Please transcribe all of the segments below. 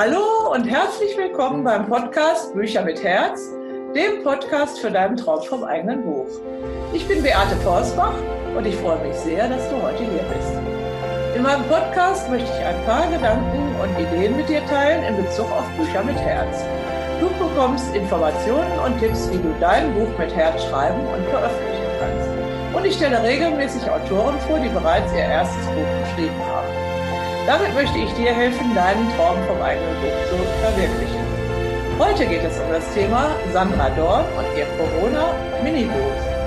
Hallo und herzlich willkommen beim Podcast Bücher mit Herz, dem Podcast für deinen Traum vom eigenen Buch. Ich bin Beate Forsbach und ich freue mich sehr, dass du heute hier bist. In meinem Podcast möchte ich ein paar Gedanken und Ideen mit dir teilen in Bezug auf Bücher mit Herz. Du bekommst Informationen und Tipps, wie du dein Buch mit Herz schreiben und veröffentlichen kannst. Und ich stelle regelmäßig Autoren vor, die bereits ihr erstes Buch geschrieben haben. Damit möchte ich dir helfen, deinen Traum vom eigenen Buch zu verwirklichen. Heute geht es um das Thema Sandra Dorn und ihr Corona-Minibuch.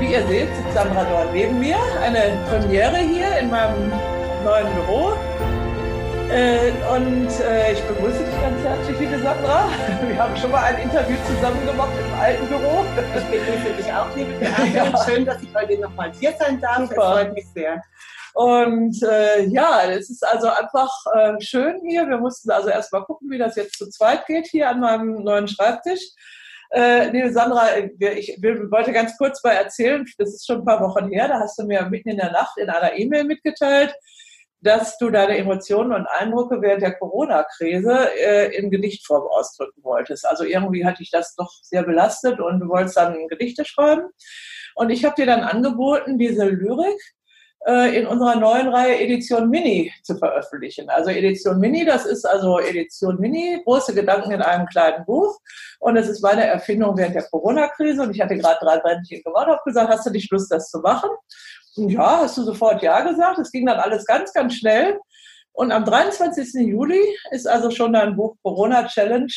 Wie ihr seht, sitzt Sandra Dorn neben mir. Eine Premiere hier in meinem neuen Büro. Äh, und äh, ich begrüße dich ganz herzlich, liebe Sandra. Wir haben schon mal ein Interview zusammen gemacht im alten Büro. Ich begrüße dich auch, liebe Beate. Ja. Schön, dass ich heute nochmal hier sein darf. Super. Es freut mich sehr. Und äh, ja, es ist also einfach äh, schön hier. Wir mussten also erstmal gucken, wie das jetzt zu zweit geht hier an meinem neuen Schreibtisch. Äh, liebe Sandra, ich, ich wollte ganz kurz mal erzählen, das ist schon ein paar Wochen her, da hast du mir mitten in der Nacht in einer E-Mail mitgeteilt, dass du deine Emotionen und Eindrücke während der Corona-Krise äh, in Gedichtform ausdrücken wolltest. Also irgendwie hatte ich das doch sehr belastet und du wolltest dann Gedichte schreiben. Und ich habe dir dann angeboten, diese Lyrik äh, in unserer neuen Reihe Edition Mini zu veröffentlichen. Also Edition Mini, das ist also Edition Mini, große Gedanken in einem kleinen Buch. Und es ist meine Erfindung während der Corona-Krise. Und ich hatte gerade drei Bändchen gemacht, habe gesagt, hast du nicht Lust, das zu machen? Und ja, hast du sofort Ja gesagt. Es ging dann alles ganz, ganz schnell. Und am 23. Juli ist also schon dein Buch Corona Challenge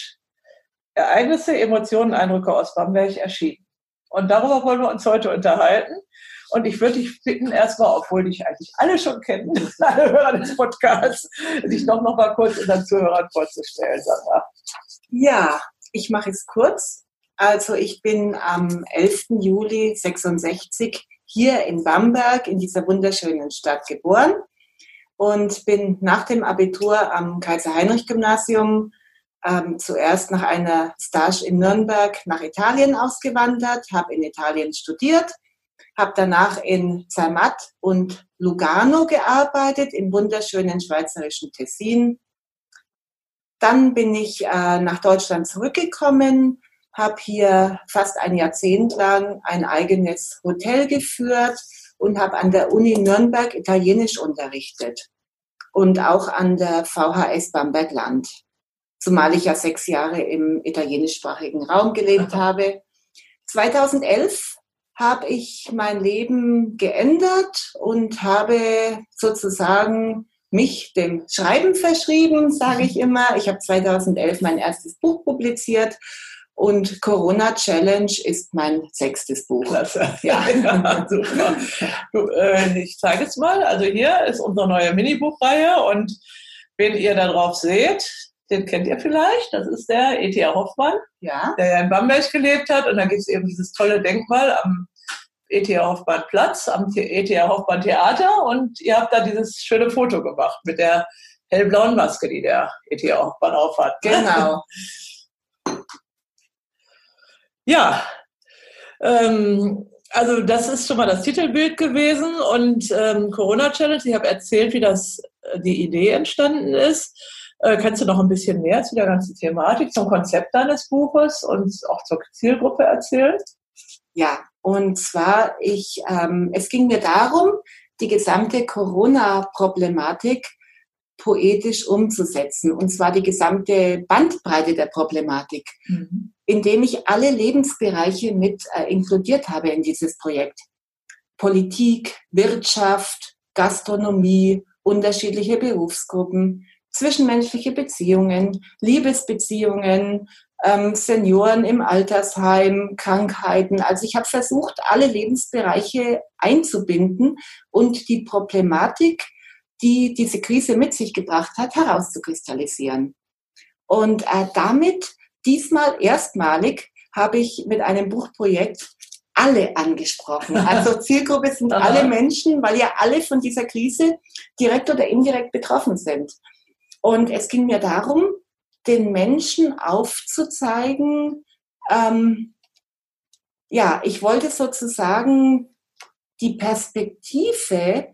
Ereignisse, Emotionen, Eindrücke aus Bamberg erschienen. Und darüber wollen wir uns heute unterhalten. Und ich würde dich bitten, erstmal, obwohl dich eigentlich alle schon kennen, alle Hörer des Podcasts, dich doch noch mal kurz unseren Zuhörern vorzustellen, Sandra. Ja, ich mache es kurz. Also ich bin am 11. Juli 66 hier in Bamberg, in dieser wunderschönen Stadt geboren und bin nach dem Abitur am Kaiser-Heinrich-Gymnasium ähm, zuerst nach einer Stage in Nürnberg nach Italien ausgewandert, habe in Italien studiert, habe danach in Zermatt und Lugano gearbeitet, im wunderschönen schweizerischen Tessin. Dann bin ich äh, nach Deutschland zurückgekommen, habe hier fast ein Jahrzehnt lang ein eigenes Hotel geführt und habe an der Uni Nürnberg Italienisch unterrichtet und auch an der VHS Bamberg Land, zumal ich ja sechs Jahre im italienischsprachigen Raum gelebt habe. 2011 habe ich mein Leben geändert und habe sozusagen mich dem Schreiben verschrieben, sage ich immer. Ich habe 2011 mein erstes Buch publiziert und Corona Challenge ist mein sechstes Buch. Klasse. Ja, ja super. Du, äh, ich zeige es mal. Also hier ist unsere neue Minibuchreihe und wenn ihr da drauf seht, den kennt ihr vielleicht. Das ist der E.T.A. Hoffmann, ja. der ja in Bamberg gelebt hat. Und da gibt es eben dieses tolle Denkmal am E.T.A. Hoffmann Platz, am E.T.A. Hoffmann Theater. Und ihr habt da dieses schöne Foto gemacht mit der hellblauen Maske, die der E.T.A. Hoffmann aufhat. Genau. ja. Ähm, also das ist schon mal das Titelbild gewesen und ähm, Corona Challenge. Ich habe erzählt, wie das äh, die Idee entstanden ist. Äh, kannst du noch ein bisschen mehr zu der ganzen Thematik, zum Konzept deines Buches und auch zur Zielgruppe erzählen? Ja, und zwar, ich, ähm, es ging mir darum, die gesamte Corona-Problematik poetisch umzusetzen. Und zwar die gesamte Bandbreite der Problematik, mhm. indem ich alle Lebensbereiche mit äh, inkludiert habe in dieses Projekt. Politik, Wirtschaft, Gastronomie, unterschiedliche Berufsgruppen, zwischenmenschliche Beziehungen, Liebesbeziehungen, ähm, Senioren im Altersheim, Krankheiten. Also ich habe versucht, alle Lebensbereiche einzubinden und die Problematik, die diese Krise mit sich gebracht hat, herauszukristallisieren. Und äh, damit diesmal erstmalig habe ich mit einem Buchprojekt alle angesprochen. Also Zielgruppe sind alle Menschen, weil ja alle von dieser Krise direkt oder indirekt betroffen sind. Und es ging mir darum, den Menschen aufzuzeigen, ähm, ja, ich wollte sozusagen die Perspektive,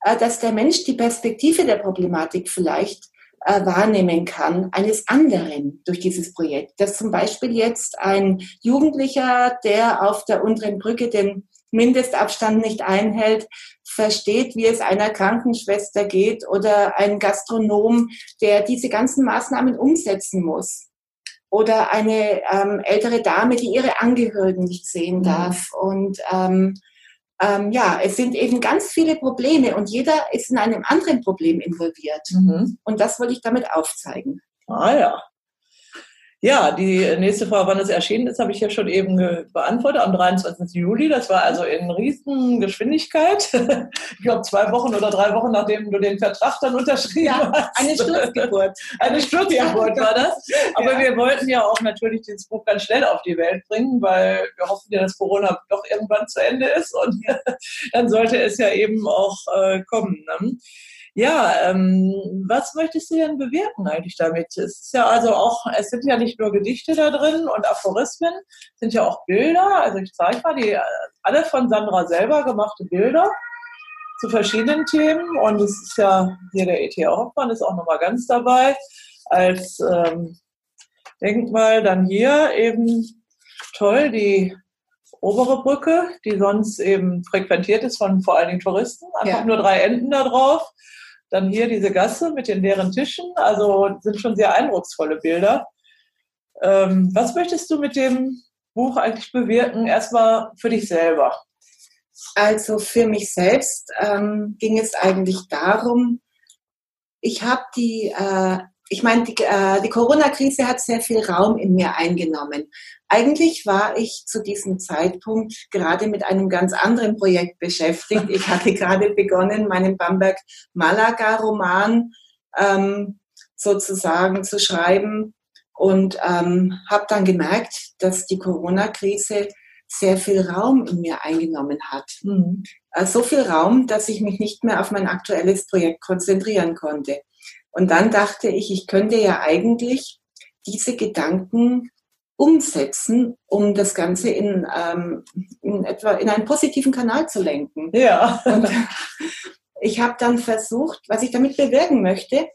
äh, dass der Mensch die Perspektive der Problematik vielleicht äh, wahrnehmen kann, eines anderen durch dieses Projekt. Dass zum Beispiel jetzt ein Jugendlicher, der auf der unteren Brücke den Mindestabstand nicht einhält, versteht, wie es einer Krankenschwester geht oder ein Gastronom, der diese ganzen Maßnahmen umsetzen muss. Oder eine ähm, ältere Dame, die ihre Angehörigen nicht sehen mhm. darf. Und ähm, ähm, ja, es sind eben ganz viele Probleme und jeder ist in einem anderen Problem involviert. Mhm. Und das wollte ich damit aufzeigen. Ah ja. Ja, die nächste Frage, wann es erschienen ist, habe ich ja schon eben beantwortet, am 23. Juli. Das war also in Riesengeschwindigkeit. Ich glaube, zwei Wochen oder drei Wochen, nachdem du den Vertrag dann unterschrieben ja, hast. Eine Sturzgeburt. Eine Sturzgeburt war das. Aber ja. wir wollten ja auch natürlich dieses Buch ganz schnell auf die Welt bringen, weil wir hoffen ja, dass Corona doch irgendwann zu Ende ist und dann sollte es ja eben auch äh, kommen. Ne? Ja, ähm, was möchtest du denn bewirken eigentlich damit? Es ist ja also auch, es sind ja nicht nur Gedichte da drin und Aphorismen, es sind ja auch Bilder. Also ich zeige mal die alle von Sandra selber gemachte Bilder zu verschiedenen Themen. Und es ist ja hier der E.T. Hoffmann ist auch nochmal ganz dabei als ähm, Denkmal. Dann hier eben toll die obere Brücke, die sonst eben frequentiert ist von vor allen Dingen Touristen. Einfach ja. nur drei Enden da drauf. Dann hier diese Gasse mit den leeren Tischen. Also sind schon sehr eindrucksvolle Bilder. Ähm, was möchtest du mit dem Buch eigentlich bewirken? Erstmal für dich selber. Also für mich selbst ähm, ging es eigentlich darum, ich habe die, äh, ich meine, die, äh, die Corona-Krise hat sehr viel Raum in mir eingenommen. Eigentlich war ich zu diesem Zeitpunkt gerade mit einem ganz anderen Projekt beschäftigt. Ich hatte gerade begonnen, meinen Bamberg-Malaga-Roman ähm, sozusagen zu schreiben und ähm, habe dann gemerkt, dass die Corona-Krise sehr viel Raum in mir eingenommen hat. Mhm. Äh, so viel Raum, dass ich mich nicht mehr auf mein aktuelles Projekt konzentrieren konnte. Und dann dachte ich, ich könnte ja eigentlich diese Gedanken umsetzen, um das Ganze in, ähm, in etwa in einen positiven Kanal zu lenken. Ja. Und ich habe dann versucht, was ich damit bewirken möchte.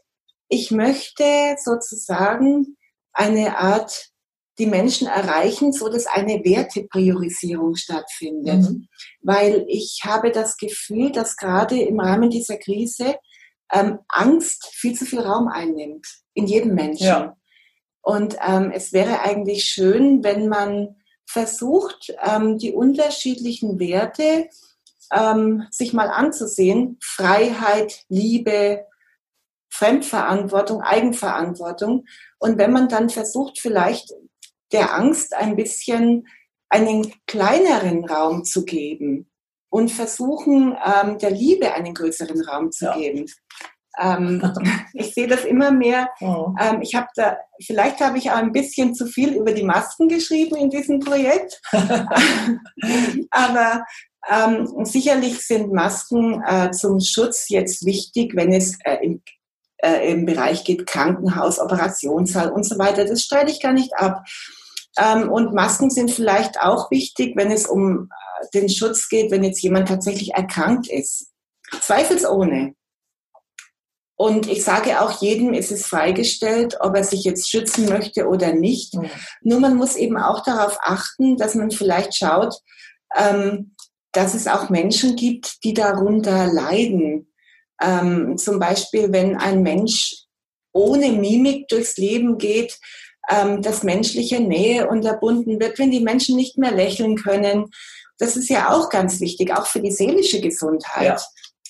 Ich möchte sozusagen eine Art die Menschen erreichen, so dass eine Wertepriorisierung stattfindet. Mhm. Weil ich habe das Gefühl, dass gerade im Rahmen dieser Krise ähm, Angst viel zu viel Raum einnimmt in jedem Menschen. Ja. Und ähm, es wäre eigentlich schön, wenn man versucht, ähm, die unterschiedlichen Werte ähm, sich mal anzusehen. Freiheit, Liebe, Fremdverantwortung, Eigenverantwortung. Und wenn man dann versucht, vielleicht der Angst ein bisschen einen kleineren Raum zu geben und versuchen, ähm, der Liebe einen größeren Raum zu ja. geben, ähm, ich sehe das immer mehr. Oh. Ähm, ich habe da, vielleicht habe ich auch ein bisschen zu viel über die Masken geschrieben in diesem Projekt. Aber ähm, sicherlich sind Masken äh, zum Schutz jetzt wichtig, wenn es äh, im, äh, im Bereich geht, Krankenhaus, Operationssaal und so weiter. Das streite ich gar nicht ab. Ähm, und Masken sind vielleicht auch wichtig, wenn es um äh, den Schutz geht, wenn jetzt jemand tatsächlich erkrankt ist. Zweifelsohne. Und ich sage auch jedem, ist es freigestellt, ob er sich jetzt schützen möchte oder nicht. Mhm. Nur man muss eben auch darauf achten, dass man vielleicht schaut, ähm, dass es auch Menschen gibt, die darunter leiden. Ähm, zum Beispiel, wenn ein Mensch ohne Mimik durchs Leben geht, ähm, dass menschliche Nähe unterbunden wird, wenn die Menschen nicht mehr lächeln können. Das ist ja auch ganz wichtig, auch für die seelische Gesundheit. Ja.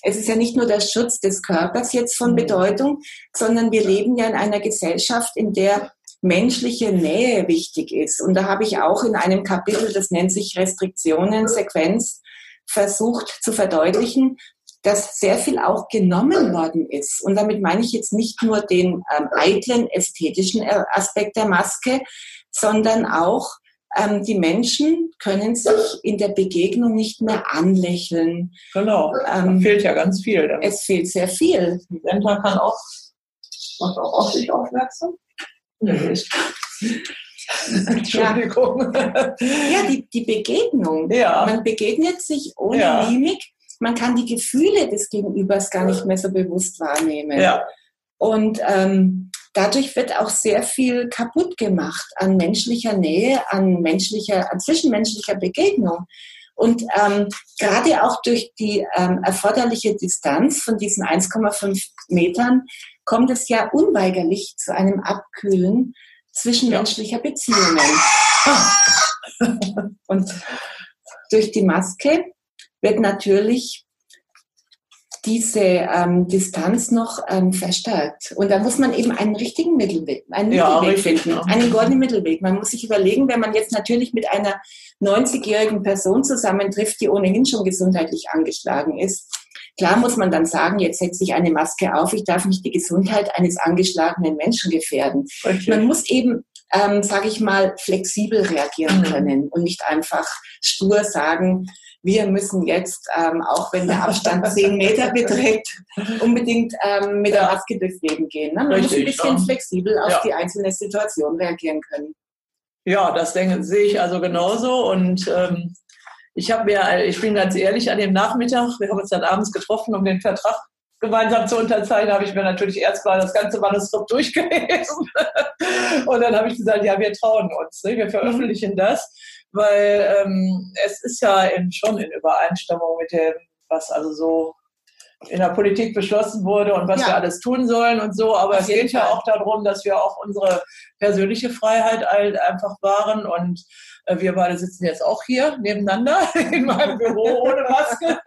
Es ist ja nicht nur der Schutz des Körpers jetzt von mhm. Bedeutung, sondern wir leben ja in einer Gesellschaft, in der menschliche Nähe wichtig ist. Und da habe ich auch in einem Kapitel, das nennt sich Restriktionen, Sequenz, versucht zu verdeutlichen, dass sehr viel auch genommen worden ist. Und damit meine ich jetzt nicht nur den ähm, eitlen ästhetischen äh, Aspekt der Maske, sondern auch ähm, die Menschen können sich in der Begegnung nicht mehr anlächeln. Genau, ähm, fehlt ja ganz viel. Dann. Es fehlt sehr viel. Die Senta kann auch, macht auch auf sich aufmerksam. Entschuldigung. Ja, ja die, die Begegnung. Ja. Man begegnet sich ohne ja. Mimik. Man kann die Gefühle des Gegenübers gar nicht mehr so bewusst wahrnehmen. Ja. Und ähm, dadurch wird auch sehr viel kaputt gemacht an menschlicher Nähe, an menschlicher, an zwischenmenschlicher Begegnung. Und ähm, gerade auch durch die ähm, erforderliche Distanz von diesen 1,5 Metern kommt es ja unweigerlich zu einem Abkühlen zwischenmenschlicher Beziehungen. Und durch die Maske wird natürlich diese ähm, Distanz noch ähm, verstärkt. Und da muss man eben einen richtigen Mittelweg, einen ja, Mittelweg finden, ja. einen goldenen Mittelweg. Man muss sich überlegen, wenn man jetzt natürlich mit einer 90-jährigen Person zusammentrifft, die ohnehin schon gesundheitlich angeschlagen ist, klar muss man dann sagen, jetzt setze ich eine Maske auf, ich darf nicht die Gesundheit eines angeschlagenen Menschen gefährden. Okay. Man muss eben ähm, sage ich mal, flexibel reagieren mhm. können und nicht einfach stur sagen, wir müssen jetzt, ähm, auch wenn der Abstand zehn Meter beträgt, unbedingt ähm, mit der Maske durchs Leben gehen. Ne? Man Richtig, muss ein bisschen ja. flexibel auf ja. die einzelne Situation reagieren können. Ja, das denke, sehe ich also genauso. Und ähm, ich habe mir, ich bin ganz ehrlich, an dem Nachmittag, wir haben uns dann abends getroffen, um den Vertrag gemeinsam zu unterzeichnen, habe ich mir natürlich erstmal das ganze Manuskript durchgelesen. und dann habe ich gesagt, ja, wir trauen uns, ne? wir veröffentlichen das weil ähm, es ist ja in, schon in Übereinstimmung mit dem, was also so in der Politik beschlossen wurde und was ja. wir alles tun sollen und so. Aber Auf es geht Fall. ja auch darum, dass wir auch unsere persönliche Freiheit einfach wahren und äh, wir beide sitzen jetzt auch hier nebeneinander in meinem Büro ohne Maske.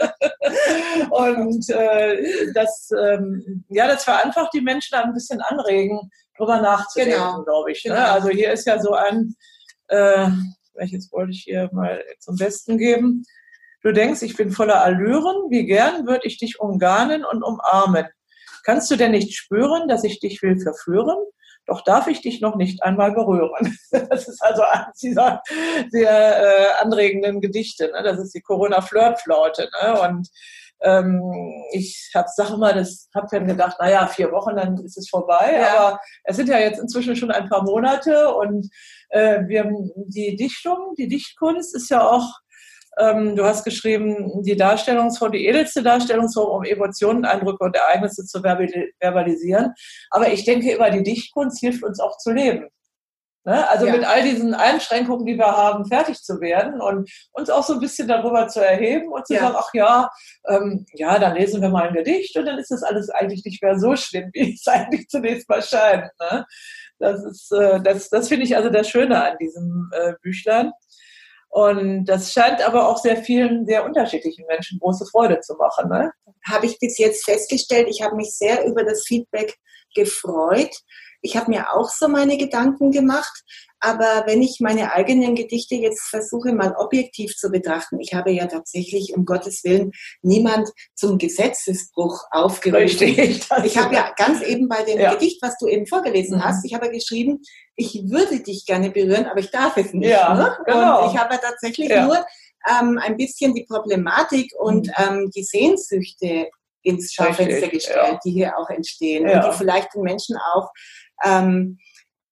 und äh, das, ähm, ja, das vereinfacht die Menschen ein bisschen anregen, drüber nachzudenken, genau. glaube ich. Ne? Genau. Also hier ist ja so ein äh, welches wollte ich hier mal zum Besten geben. Du denkst, ich bin voller Allüren, wie gern würde ich dich umgarnen und umarmen. Kannst du denn nicht spüren, dass ich dich will verführen? Doch darf ich dich noch nicht einmal berühren. Das ist also eines dieser sehr äh, anregenden Gedichte. Ne? Das ist die Corona-Flirt-Flaute. Ne? Und ähm, ich habe sag mal, das habe dann gedacht, naja, vier Wochen, dann ist es vorbei. Ja. Aber es sind ja jetzt inzwischen schon ein paar Monate und äh, wir die Dichtung, die Dichtkunst ist ja auch, ähm, du hast geschrieben, die Darstellungsform, die edelste Darstellungsform, um Emotionen, Eindrücke und Ereignisse zu verbalisieren. Aber ich denke, über die Dichtkunst hilft uns auch zu leben. Ne? Also ja. mit all diesen Einschränkungen, die wir haben, fertig zu werden und uns auch so ein bisschen darüber zu erheben und zu ja. sagen, ach ja, ähm, ja, dann lesen wir mal ein Gedicht und dann ist das alles eigentlich nicht mehr so schlimm, wie es eigentlich zunächst mal scheint. Ne? Das ist, äh, das, das finde ich also das Schöne an diesem äh, Büchlein. Und das scheint aber auch sehr vielen, sehr unterschiedlichen Menschen große Freude zu machen. Ne? Habe ich bis jetzt festgestellt. Ich habe mich sehr über das Feedback gefreut. Ich habe mir auch so meine Gedanken gemacht, aber wenn ich meine eigenen Gedichte jetzt versuche, mal objektiv zu betrachten, ich habe ja tatsächlich, um Gottes Willen, niemand zum Gesetzesbruch aufgerufen. Ich habe ja ganz eben bei dem ja. Gedicht, was du eben vorgelesen mhm. hast, ich habe geschrieben, ich würde dich gerne berühren, aber ich darf es nicht. Ja, ne? genau. Und ich habe tatsächlich ja. nur ähm, ein bisschen die Problematik und mhm. ähm, die Sehnsüchte ins Schaufenster gestellt, ja. die hier auch entstehen und die vielleicht den Menschen auch ähm,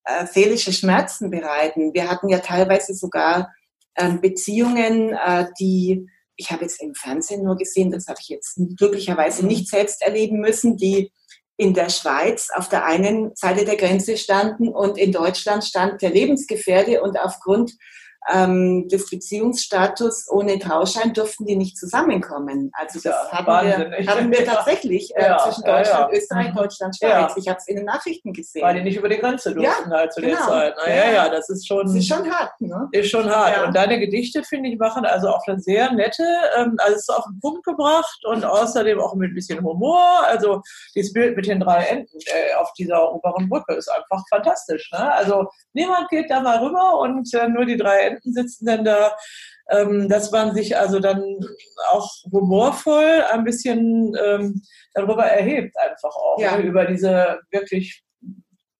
äh, seelische Schmerzen bereiten. Wir hatten ja teilweise sogar ähm, Beziehungen, äh, die ich habe jetzt im Fernsehen nur gesehen, das habe ich jetzt glücklicherweise mhm. nicht selbst erleben müssen, die in der Schweiz auf der einen Seite der Grenze standen und in Deutschland stand der Lebensgefährde und aufgrund ähm, des Beziehungsstatus ohne Trauschein durften die nicht zusammenkommen. Also das ja, hatten, wir, hatten wir tatsächlich äh, ja, zwischen Deutschland, ja, Österreich, mhm. Deutschland, Schweiz. Ich habe es in den Nachrichten gesehen. Weil die nicht über die Grenze durften halt zu genau. der Zeit. Na, ja, ja, das ist schon, das ist schon hart. Ne? Ist schon hart. Und deine Gedichte, finde ich, machen also auch eine sehr nette, ähm, also es ist auf den Punkt gebracht und außerdem auch mit ein bisschen Humor. Also dieses Bild mit den drei Enden äh, auf dieser oberen Brücke ist einfach fantastisch. Ne? Also niemand geht da mal rüber und äh, nur die drei Enden Studenten sitzen dann da, ähm, dass man sich also dann auch humorvoll ein bisschen ähm, darüber erhebt, einfach auch, ja. ne, über diese wirklich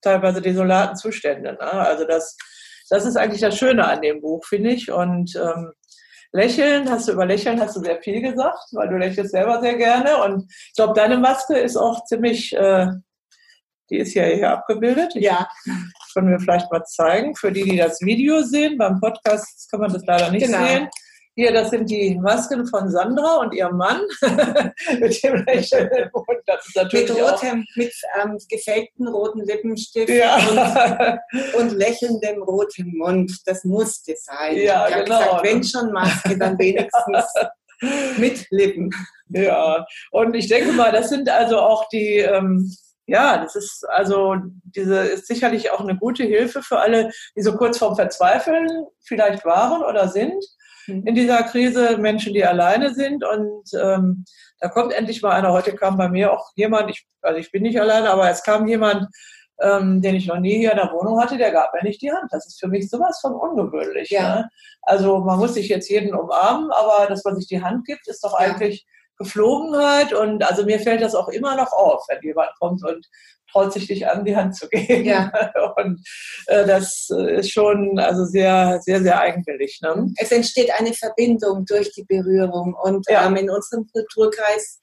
teilweise desolaten Zustände. Ne? Also das, das ist eigentlich das Schöne an dem Buch, finde ich. Und ähm, Lächeln, hast du über Lächeln hast du sehr viel gesagt, weil du lächelst selber sehr gerne. Und ich glaube, deine Maske ist auch ziemlich äh, die ist ja hier abgebildet. Ja. Können wir vielleicht mal zeigen. Für die, die das Video sehen, beim Podcast kann man das leider nicht genau. sehen. Hier, das sind die Masken von Sandra und ihrem Mann mit dem lächelnden Mund. Das ist natürlich mit rotem, mit ähm, gefakten roten Lippenstift ja. und, und, lächelndem rotem Mund. Das musste sein. Ja, ich genau. Gesagt, wenn schon Maske, dann wenigstens mit Lippen. Ja, und ich denke mal, das sind also auch die, ähm, ja, das ist also diese ist sicherlich auch eine gute Hilfe für alle, die so kurz vorm Verzweifeln vielleicht waren oder sind mhm. in dieser Krise, Menschen, die alleine sind. Und ähm, da kommt endlich mal einer. Heute kam bei mir auch jemand, ich, also ich bin nicht alleine, aber es kam jemand, ähm, den ich noch nie hier in der Wohnung hatte, der gab mir nicht die Hand. Das ist für mich sowas von ungewöhnlich. Ja. Ne? Also man muss sich jetzt jeden umarmen, aber dass man sich die Hand gibt, ist doch ja. eigentlich Geflogenheit. Und also mir fällt das auch immer noch auf, wenn jemand kommt und traut sich dich an, die Hand zu geben. Ja. Und äh, das ist schon also sehr, sehr, sehr eigenwillig. Ne? Es entsteht eine Verbindung durch die Berührung. Und ja. ähm, in unserem Kulturkreis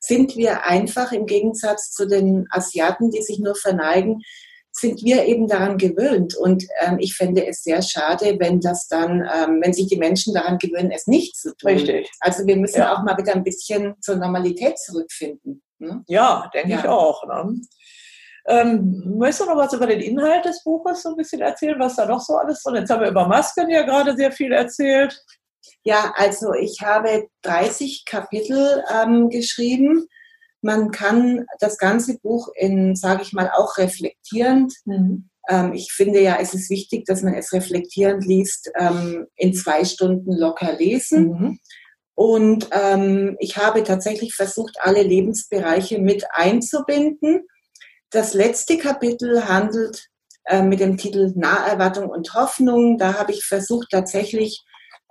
sind wir einfach im Gegensatz zu den Asiaten, die sich nur verneigen, sind wir eben daran gewöhnt. Und ähm, ich fände es sehr schade, wenn das dann, ähm, wenn sich die Menschen daran gewöhnen, es nicht zu tun. Richtig. Also wir müssen ja. auch mal wieder ein bisschen zur Normalität zurückfinden. Ne? Ja, denke ja. ich auch. Ne? Ähm, möchtest du noch was über den Inhalt des Buches so ein bisschen erzählen, was da noch so alles drin ist? Jetzt haben wir über Masken ja gerade sehr viel erzählt. Ja, also ich habe 30 Kapitel ähm, geschrieben man kann das ganze Buch in, sage ich mal, auch reflektierend. Mhm. Ähm, ich finde ja, es ist wichtig, dass man es reflektierend liest, ähm, in zwei Stunden locker lesen. Mhm. Und ähm, ich habe tatsächlich versucht, alle Lebensbereiche mit einzubinden. Das letzte Kapitel handelt äh, mit dem Titel Naherwartung und Hoffnung. Da habe ich versucht, tatsächlich,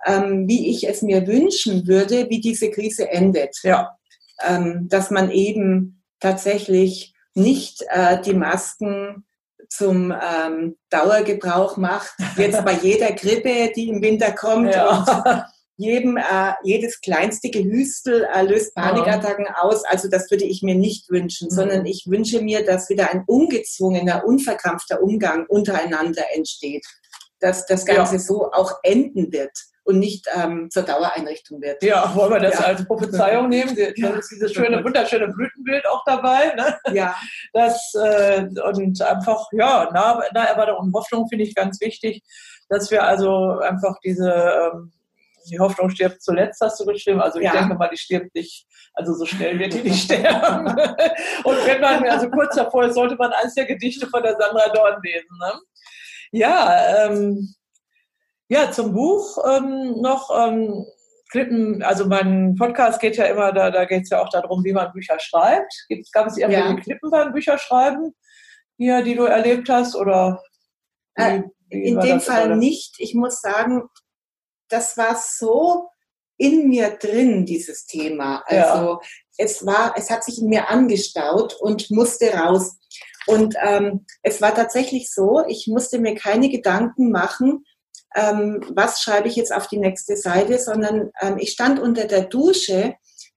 ähm, wie ich es mir wünschen würde, wie diese Krise endet. Ja ähm, dass man eben tatsächlich nicht äh, die Masken zum ähm, Dauergebrauch macht, jetzt bei jeder Grippe, die im Winter kommt ja. und jedem, äh, jedes kleinste Gehüstel äh, löst Panikattacken ja. aus. Also das würde ich mir nicht wünschen, mhm. sondern ich wünsche mir, dass wieder ein ungezwungener, unverkrampfter Umgang untereinander entsteht, dass das Ganze ja. so auch enden wird und nicht ähm, zur Dauereinrichtung wird. Ja, wollen wir das ja. als Prophezeiung nehmen? Da ja. ist dieses schöne, wunderschöne Blütenbild auch dabei. Ne? Ja. Das, äh, und einfach, ja, Naherwartung und Hoffnung finde ich ganz wichtig, dass wir also einfach diese, ähm, die Hoffnung stirbt zuletzt, hast du geschrieben. Also ich ja. denke mal, die stirbt nicht, also so schnell wird die nicht sterben. und wenn man, also kurz davor sollte man eins der Gedichte von der Sandra Dorn lesen. Ne? Ja, ähm, ja, zum Buch ähm, noch. Ähm, Klippen, also mein Podcast geht ja immer, da, da geht es ja auch darum, wie man Bücher schreibt. Gibt, gab es irgendwelche ja. Klippen beim Bücherschreiben, hier, die du erlebt hast? Oder wie, äh, wie in dem Fall oder? nicht. Ich muss sagen, das war so in mir drin, dieses Thema. Also ja. es war, es hat sich in mir angestaut und musste raus. Und ähm, es war tatsächlich so, ich musste mir keine Gedanken machen, ähm, was schreibe ich jetzt auf die nächste Seite, sondern ähm, ich stand unter der Dusche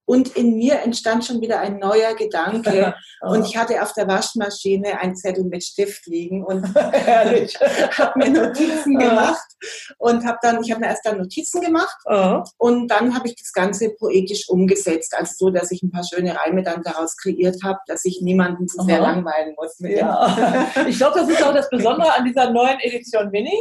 und in mir entstand schon wieder ein neuer Gedanke. oh. Und ich hatte auf der Waschmaschine einen Zettel mit Stift liegen und habe mir Notizen gemacht. Und habe dann, ich habe mir erst dann Notizen gemacht oh. und dann habe ich das Ganze poetisch umgesetzt. Also so, dass ich ein paar schöne Reime dann daraus kreiert habe, dass ich niemanden zu sehr langweilen muss. ja. ich glaube, das ist auch das Besondere an dieser neuen Edition Mini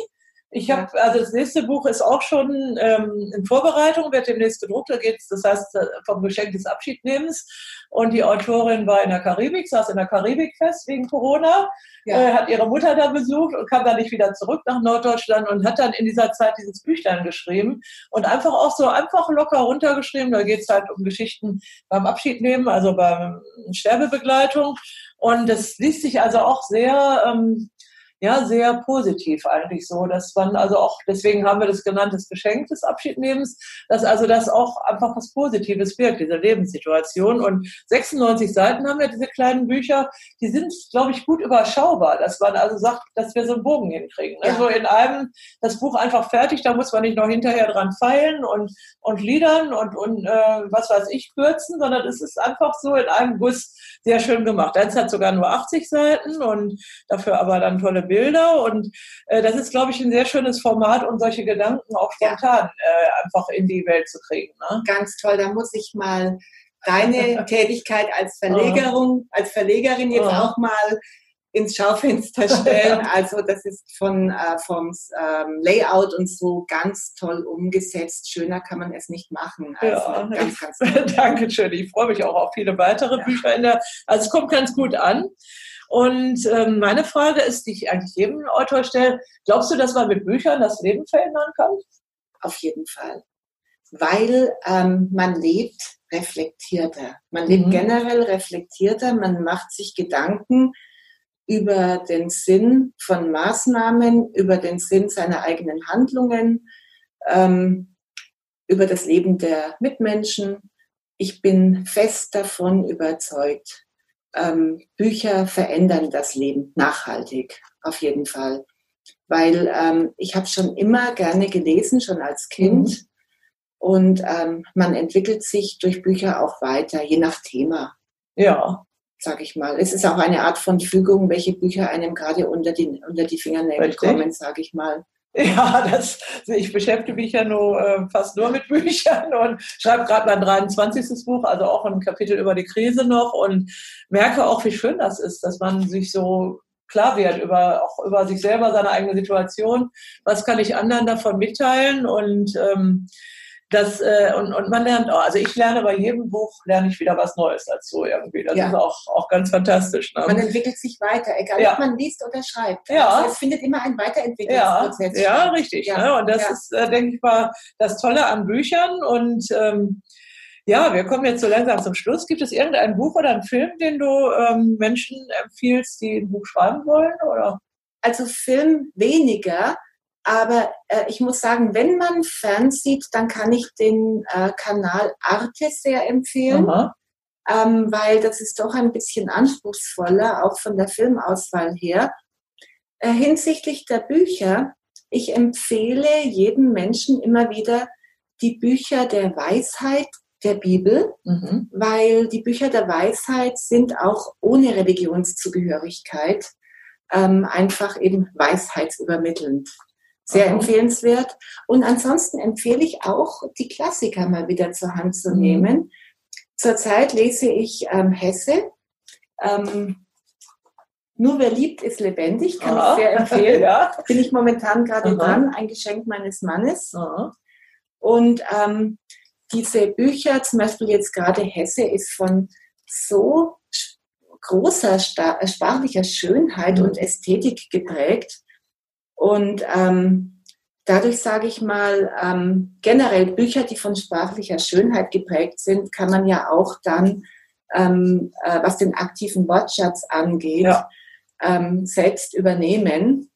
ich habe, also das nächste Buch ist auch schon ähm, in Vorbereitung, wird demnächst gedruckt. Da geht es, das heißt, äh, vom Geschenk des Abschiednehmens. Und die Autorin war in der Karibik, saß in der Karibik fest wegen Corona, ja. äh, hat ihre Mutter da besucht und kam dann nicht wieder zurück nach Norddeutschland und hat dann in dieser Zeit dieses Büchlein geschrieben und einfach auch so einfach locker runtergeschrieben. Da geht es halt um Geschichten beim Abschiednehmen, also beim Sterbebegleitung. Und das liest sich also auch sehr ähm, ja sehr positiv eigentlich so, dass man also auch, deswegen haben wir das genannt, das Geschenk des Abschiednehmens, dass also das auch einfach was Positives wirkt, diese Lebenssituation. Und 96 Seiten haben wir diese kleinen Bücher, die sind, glaube ich, gut überschaubar, dass man also sagt, dass wir so einen Bogen hinkriegen. Ja. Also in einem das Buch einfach fertig, da muss man nicht noch hinterher dran feilen und, und liedern und, und äh, was weiß ich kürzen, sondern es ist einfach so in einem Guss sehr schön gemacht. Eins hat sogar nur 80 Seiten und dafür aber dann tolle Bilder und äh, das ist, glaube ich, ein sehr schönes Format, um solche Gedanken auch spontan äh, einfach in die Welt zu kriegen. Ne? Ganz toll, da muss ich mal deine Tätigkeit als Verlegerung, als Verlegerin jetzt auch mal ins Schaufenster stellen. Also das ist von äh, vom ähm, Layout und so ganz toll umgesetzt. Schöner kann man es nicht machen. Also ja, ganz, ganz toll. Danke schön. Ich freue mich auch auf viele weitere ja. Bücher in der. Also es kommt ganz gut an. Und ähm, meine Frage ist, die ich eigentlich jedem Autor stelle: Glaubst du, dass man mit Büchern das Leben verändern kann? Auf jeden Fall, weil ähm, man lebt reflektierter. Man lebt mhm. generell reflektierter. Man macht sich Gedanken über den Sinn von Maßnahmen, über den Sinn seiner eigenen Handlungen, ähm, über das Leben der Mitmenschen. Ich bin fest davon überzeugt, ähm, Bücher verändern das Leben nachhaltig, auf jeden Fall. Weil ähm, ich habe schon immer gerne gelesen, schon als Kind. Mhm. Und ähm, man entwickelt sich durch Bücher auch weiter, je nach Thema. Ja sage ich mal. Es ist auch eine Art von Fügung, welche Bücher einem gerade unter die, unter die Fingernägel Richtig. kommen, sage ich mal. Ja, das, ich beschäftige mich ja nur äh, fast nur mit Büchern und schreibe gerade mein 23. Buch, also auch ein Kapitel über die Krise noch und merke auch, wie schön das ist, dass man sich so klar wird über auch über sich selber, seine eigene Situation. Was kann ich anderen davon mitteilen und ähm, das, äh, und, und man lernt auch, also ich lerne bei jedem Buch, lerne ich wieder was Neues dazu irgendwie. Das ja. ist auch, auch ganz fantastisch. Ne? Man entwickelt sich weiter, egal ja. ob man liest oder schreibt. Ja. Also es findet immer ein Weiterentwicklungsprozess ja. Ja, richtig. Ja. Ne? Und das ist, äh, denke ich mal, das Tolle an Büchern. Und ähm, ja, wir kommen jetzt so langsam zum Schluss. Gibt es irgendein Buch oder einen Film, den du ähm, Menschen empfiehlst, die ein Buch schreiben wollen? Oder? Also Film weniger. Aber äh, ich muss sagen, wenn man fernsieht, dann kann ich den äh, Kanal Arte sehr empfehlen, ähm, weil das ist doch ein bisschen anspruchsvoller, auch von der Filmauswahl her. Äh, hinsichtlich der Bücher, ich empfehle jedem Menschen immer wieder die Bücher der Weisheit der Bibel, mhm. weil die Bücher der Weisheit sind auch ohne Religionszugehörigkeit ähm, einfach eben weisheitsübermittelnd sehr empfehlenswert. Und ansonsten empfehle ich auch, die Klassiker mal wieder zur Hand zu mhm. nehmen. Zurzeit lese ich ähm, Hesse. Ähm, nur wer liebt, ist lebendig, kann Aha. ich sehr empfehlen. ja. Bin ich momentan gerade dran, ein Geschenk meines Mannes. Aha. Und ähm, diese Bücher, zum Beispiel jetzt gerade Hesse, ist von so großer sprachlicher Schönheit mhm. und Ästhetik geprägt, und ähm, dadurch sage ich mal, ähm, generell Bücher, die von sprachlicher Schönheit geprägt sind, kann man ja auch dann, ähm, äh, was den aktiven Wortschatz angeht, ja. ähm, selbst übernehmen.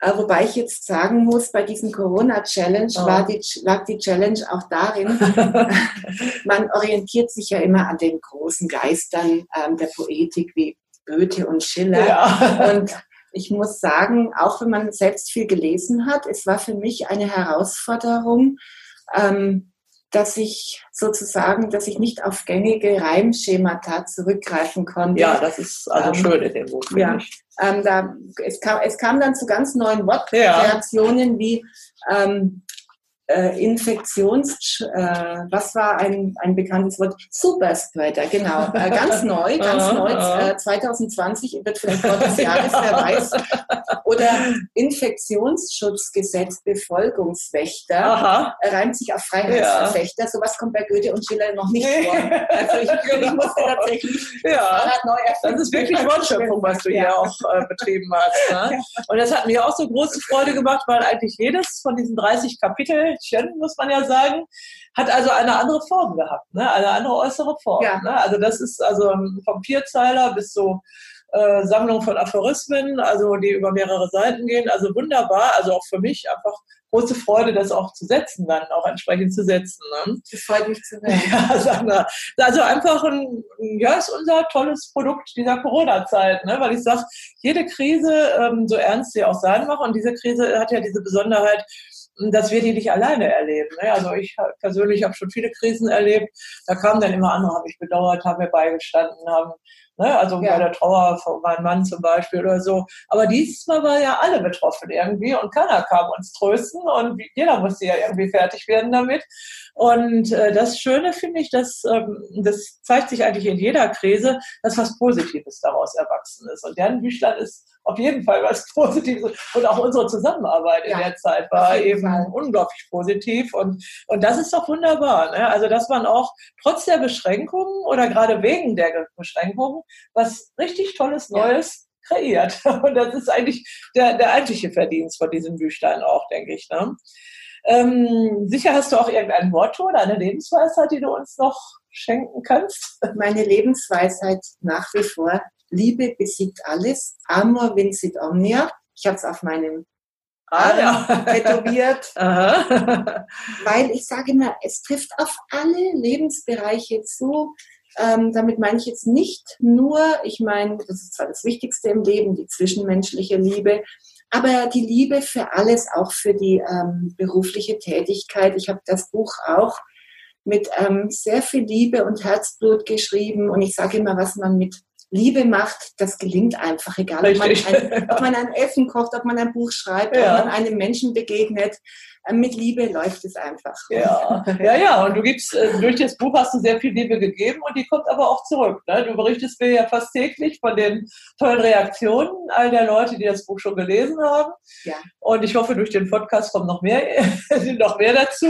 Äh, wobei ich jetzt sagen muss, bei diesem Corona-Challenge oh. die, lag die Challenge auch darin, man orientiert sich ja immer an den großen Geistern ähm, der Poetik wie Goethe und Schiller. Ja. Und ich muss sagen, auch wenn man selbst viel gelesen hat, es war für mich eine Herausforderung, ähm, dass ich sozusagen, dass ich nicht auf gängige Reimschemata zurückgreifen konnte. Ja, das ist also ähm, schön in dem Buch. Ja, ähm, da, es, kam, es kam dann zu ganz neuen Wortkreationen ja. wie ähm, äh, Infektions, äh, was war ein, ein bekanntes Wort? Superspreader, genau. Äh, ganz neu, ganz neu. Äh, 2020 wird vielleicht Wort des Jahres, wer weiß. Oder Infektionsschutzgesetz, Befolgungswächter. Aha. reimt sich auf Freiheitsverfechter. Ja. Sowas kommt bei Goethe und Schiller noch nicht vor. Also ich, ich musste tatsächlich ja. neu Das ist wirklich Wortschöpfung, was du ja. hier auch äh, betrieben hast. Ne? Und das hat mir auch so große Freude gemacht, weil eigentlich jedes von diesen 30 Kapiteln Bildchen, muss man ja sagen, hat also eine andere Form gehabt, ne? eine andere äußere Form. Ja. Ne? Also das ist also vom Vierzeiler bis so äh, Sammlung von Aphorismen, also die über mehrere Seiten gehen. Also wunderbar, also auch für mich einfach große Freude, das auch zu setzen, dann auch entsprechend zu setzen. Ne? Das freut mich zu hören. Ja, Sandra. Also einfach ein, ja, ist unser tolles Produkt dieser Corona-Zeit, ne? weil ich sage, jede Krise, ähm, so ernst sie auch sein mag, und diese Krise hat ja diese Besonderheit, dass wir die nicht alleine erleben. Ne? Also ich persönlich habe schon viele Krisen erlebt. Da kamen dann immer andere, haben mich bedauert, haben mir beigestanden, haben Ne? Also ja. bei der Trauer von meinem Mann zum Beispiel oder so. Aber diesmal war ja alle betroffen irgendwie und keiner kam uns trösten und jeder musste ja irgendwie fertig werden damit. Und äh, das Schöne finde ich, dass ähm, das zeigt sich eigentlich in jeder Krise, dass was Positives daraus erwachsen ist. Und deren Büchlein ist auf jeden Fall was Positives. Und auch unsere Zusammenarbeit ja, in der Zeit war eben Fall. unglaublich positiv. Und, und das ist doch wunderbar. Ne? Also, dass man auch trotz der Beschränkungen oder gerade wegen der Beschränkungen was richtig Tolles Neues ja. kreiert. Und das ist eigentlich der, der eigentliche Verdienst von diesen Büchlein auch, denke ich. Ne? Ähm, sicher hast du auch irgendein Motto oder eine Lebensweisheit, die du uns noch schenken kannst? Meine Lebensweisheit nach wie vor, Liebe besiegt alles, Amor vincit omnia. Ich habe es auf meinem ah, ja. tätowiert, weil ich sage immer, es trifft auf alle Lebensbereiche zu. Ähm, damit meine ich jetzt nicht nur, ich meine, das ist zwar das Wichtigste im Leben, die zwischenmenschliche Liebe, aber die Liebe für alles, auch für die ähm, berufliche Tätigkeit. Ich habe das Buch auch mit ähm, sehr viel Liebe und Herzblut geschrieben und ich sage immer, was man mit Liebe macht, das gelingt einfach, egal ob man, ein, ob man, ein, Essen kocht, ob man ein Buch schreibt, ja. ob man einem Menschen begegnet. Ähm, mit Liebe läuft es einfach. Ja, ja, ja. Und du gibst, äh, durch das Buch hast du sehr viel Liebe gegeben und die kommt aber auch zurück. Ne? Du berichtest mir ja fast täglich von den tollen Reaktionen all der Leute, die das Buch schon gelesen haben. Ja. Und ich hoffe, durch den Podcast kommen noch mehr, noch mehr dazu.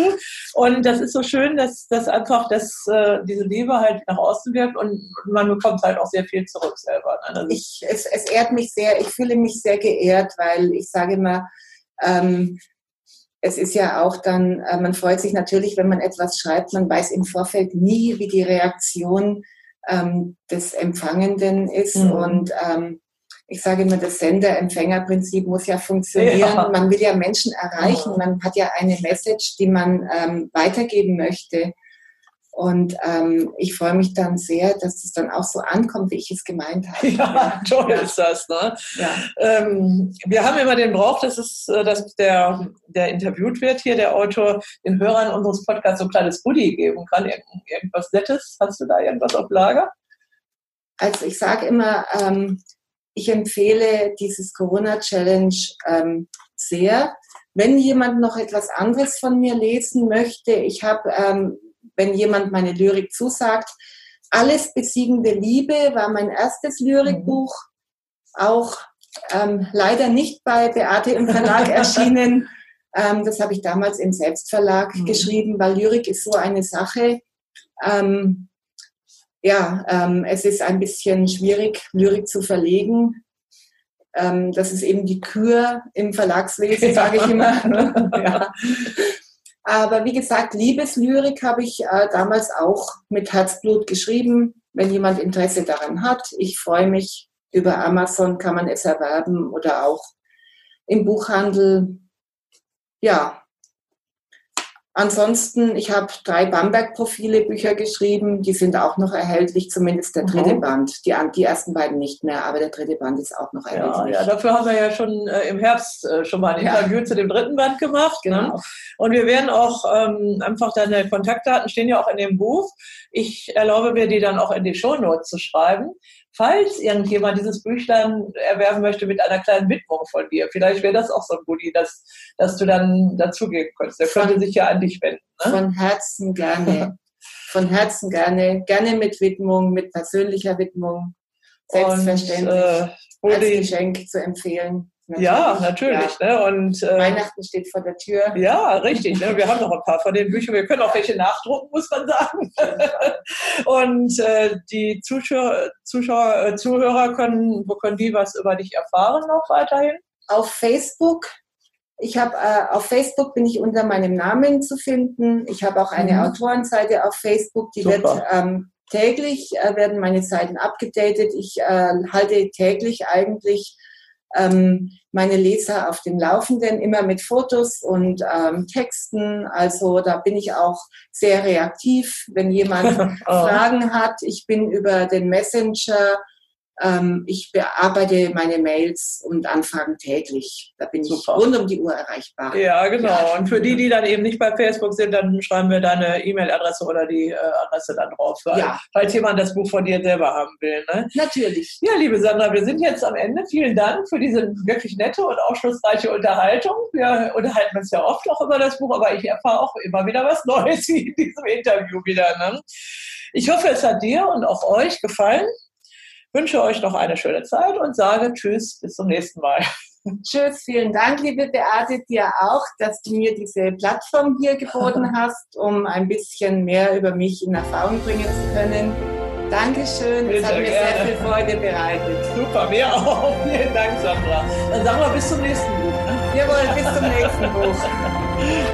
Und das ist so schön, dass, dass einfach dass, äh, diese Liebe halt nach außen wirkt und man bekommt halt auch sehr viel zurück selber. Ne? Ich, es, es ehrt mich sehr, ich fühle mich sehr geehrt, weil ich sage immer, ähm, es ist ja auch dann, äh, man freut sich natürlich, wenn man etwas schreibt, man weiß im Vorfeld nie, wie die Reaktion ähm, des Empfangenden ist. Mhm. Und ähm, ich sage immer, das Sender-Empfänger-Prinzip muss ja funktionieren. Ja. Man will ja Menschen erreichen. Ja. Man hat ja eine Message, die man ähm, weitergeben möchte. Und ähm, ich freue mich dann sehr, dass es dann auch so ankommt, wie ich es gemeint habe. Ja, toll ja. ist das. Ne? Ja. Ähm, wir haben immer den Brauch, dass, es, äh, dass der, der interviewt wird hier, der Autor, den Hörern unseres Podcasts so ein kleines Goodie geben kann. Irgend, irgendwas Nettes. Hast du da irgendwas auf Lager? Also ich sage immer, ähm, ich empfehle dieses Corona-Challenge ähm, sehr. Wenn jemand noch etwas anderes von mir lesen möchte, ich habe ähm, wenn jemand meine Lyrik zusagt. Alles besiegende Liebe war mein erstes Lyrikbuch, auch ähm, leider nicht bei Beate im Verlag erschienen. Ähm, das habe ich damals im Selbstverlag mhm. geschrieben, weil Lyrik ist so eine Sache. Ähm, ja, ähm, es ist ein bisschen schwierig, Lyrik zu verlegen. Ähm, das ist eben die Kür im Verlagswesen, sage ich immer. ja. Aber wie gesagt, Liebeslyrik habe ich äh, damals auch mit Herzblut geschrieben. Wenn jemand Interesse daran hat, ich freue mich. Über Amazon kann man es erwerben oder auch im Buchhandel. Ja, Ansonsten, ich habe drei Bamberg-Profile-Bücher geschrieben, die sind auch noch erhältlich, zumindest der dritte mhm. Band. Die, die ersten beiden nicht mehr, aber der dritte Band ist auch noch erhältlich. Ja, ja dafür haben wir ja schon äh, im Herbst äh, schon mal ein ja. Interview zu dem dritten Band gemacht. Ne? Genau. Ne? Und wir werden auch ähm, einfach deine Kontaktdaten stehen ja auch in dem Buch. Ich erlaube mir, die dann auch in die Shownotes zu schreiben falls irgendjemand dieses Büchlein erwerben möchte mit einer kleinen Widmung von dir. Vielleicht wäre das auch so ein Goodie, dass, dass du dann dazugeben könntest. Der könnte sich ja an dich wenden. Ne? Von Herzen gerne. von Herzen gerne. Gerne mit Widmung, mit persönlicher Widmung. Selbstverständlich. Und, äh, als Geschenk zu empfehlen. Natürlich. Ja, natürlich. Ja. Ne? Und, äh, Weihnachten steht vor der Tür. Ja, richtig. Ne? Wir haben noch ein paar von den Büchern. Wir können auch welche nachdrucken, muss man sagen. und äh, die Zuschauer, Zuschauer, äh, Zuhörer können, wo können die was über dich erfahren noch weiterhin? Auf Facebook. Ich habe äh, auf Facebook bin ich unter meinem Namen zu finden. Ich habe auch eine mhm. Autorenseite auf Facebook, die Super. wird ähm, täglich äh, werden meine Seiten abgedatet. Ich halte täglich eigentlich ähm, meine Leser auf dem Laufenden, immer mit Fotos und ähm, Texten. Also da bin ich auch sehr reaktiv, wenn jemand oh. Fragen hat. Ich bin über den Messenger ähm, ich bearbeite meine Mails und Anfragen täglich. Da bin Super. ich rund um die Uhr erreichbar. Ja, genau. Ja. Und für die, die dann eben nicht bei Facebook sind, dann schreiben wir deine E-Mail-Adresse oder die äh, Adresse dann drauf, weil, ja. falls jemand das Buch von dir selber haben will. Ne? Natürlich. Ja, liebe Sandra, wir sind jetzt am Ende. Vielen Dank für diese wirklich nette und aufschlussreiche Unterhaltung. Wir unterhalten uns ja oft auch über das Buch, aber ich erfahre auch immer wieder was Neues in diesem Interview wieder. Ne? Ich hoffe, es hat dir und auch euch gefallen wünsche euch noch eine schöne Zeit und sage Tschüss, bis zum nächsten Mal. Tschüss, vielen Dank, liebe Beate, dir auch, dass du mir diese Plattform hier geboten hast, um ein bisschen mehr über mich in Erfahrung bringen zu können. Dankeschön, es hat mir gerne. sehr viel Freude bereitet. Super, mir auch. Vielen Dank, Sandra. Dann sagen wir bis zum nächsten Buch. Ne? Jawohl, bis zum nächsten Buch.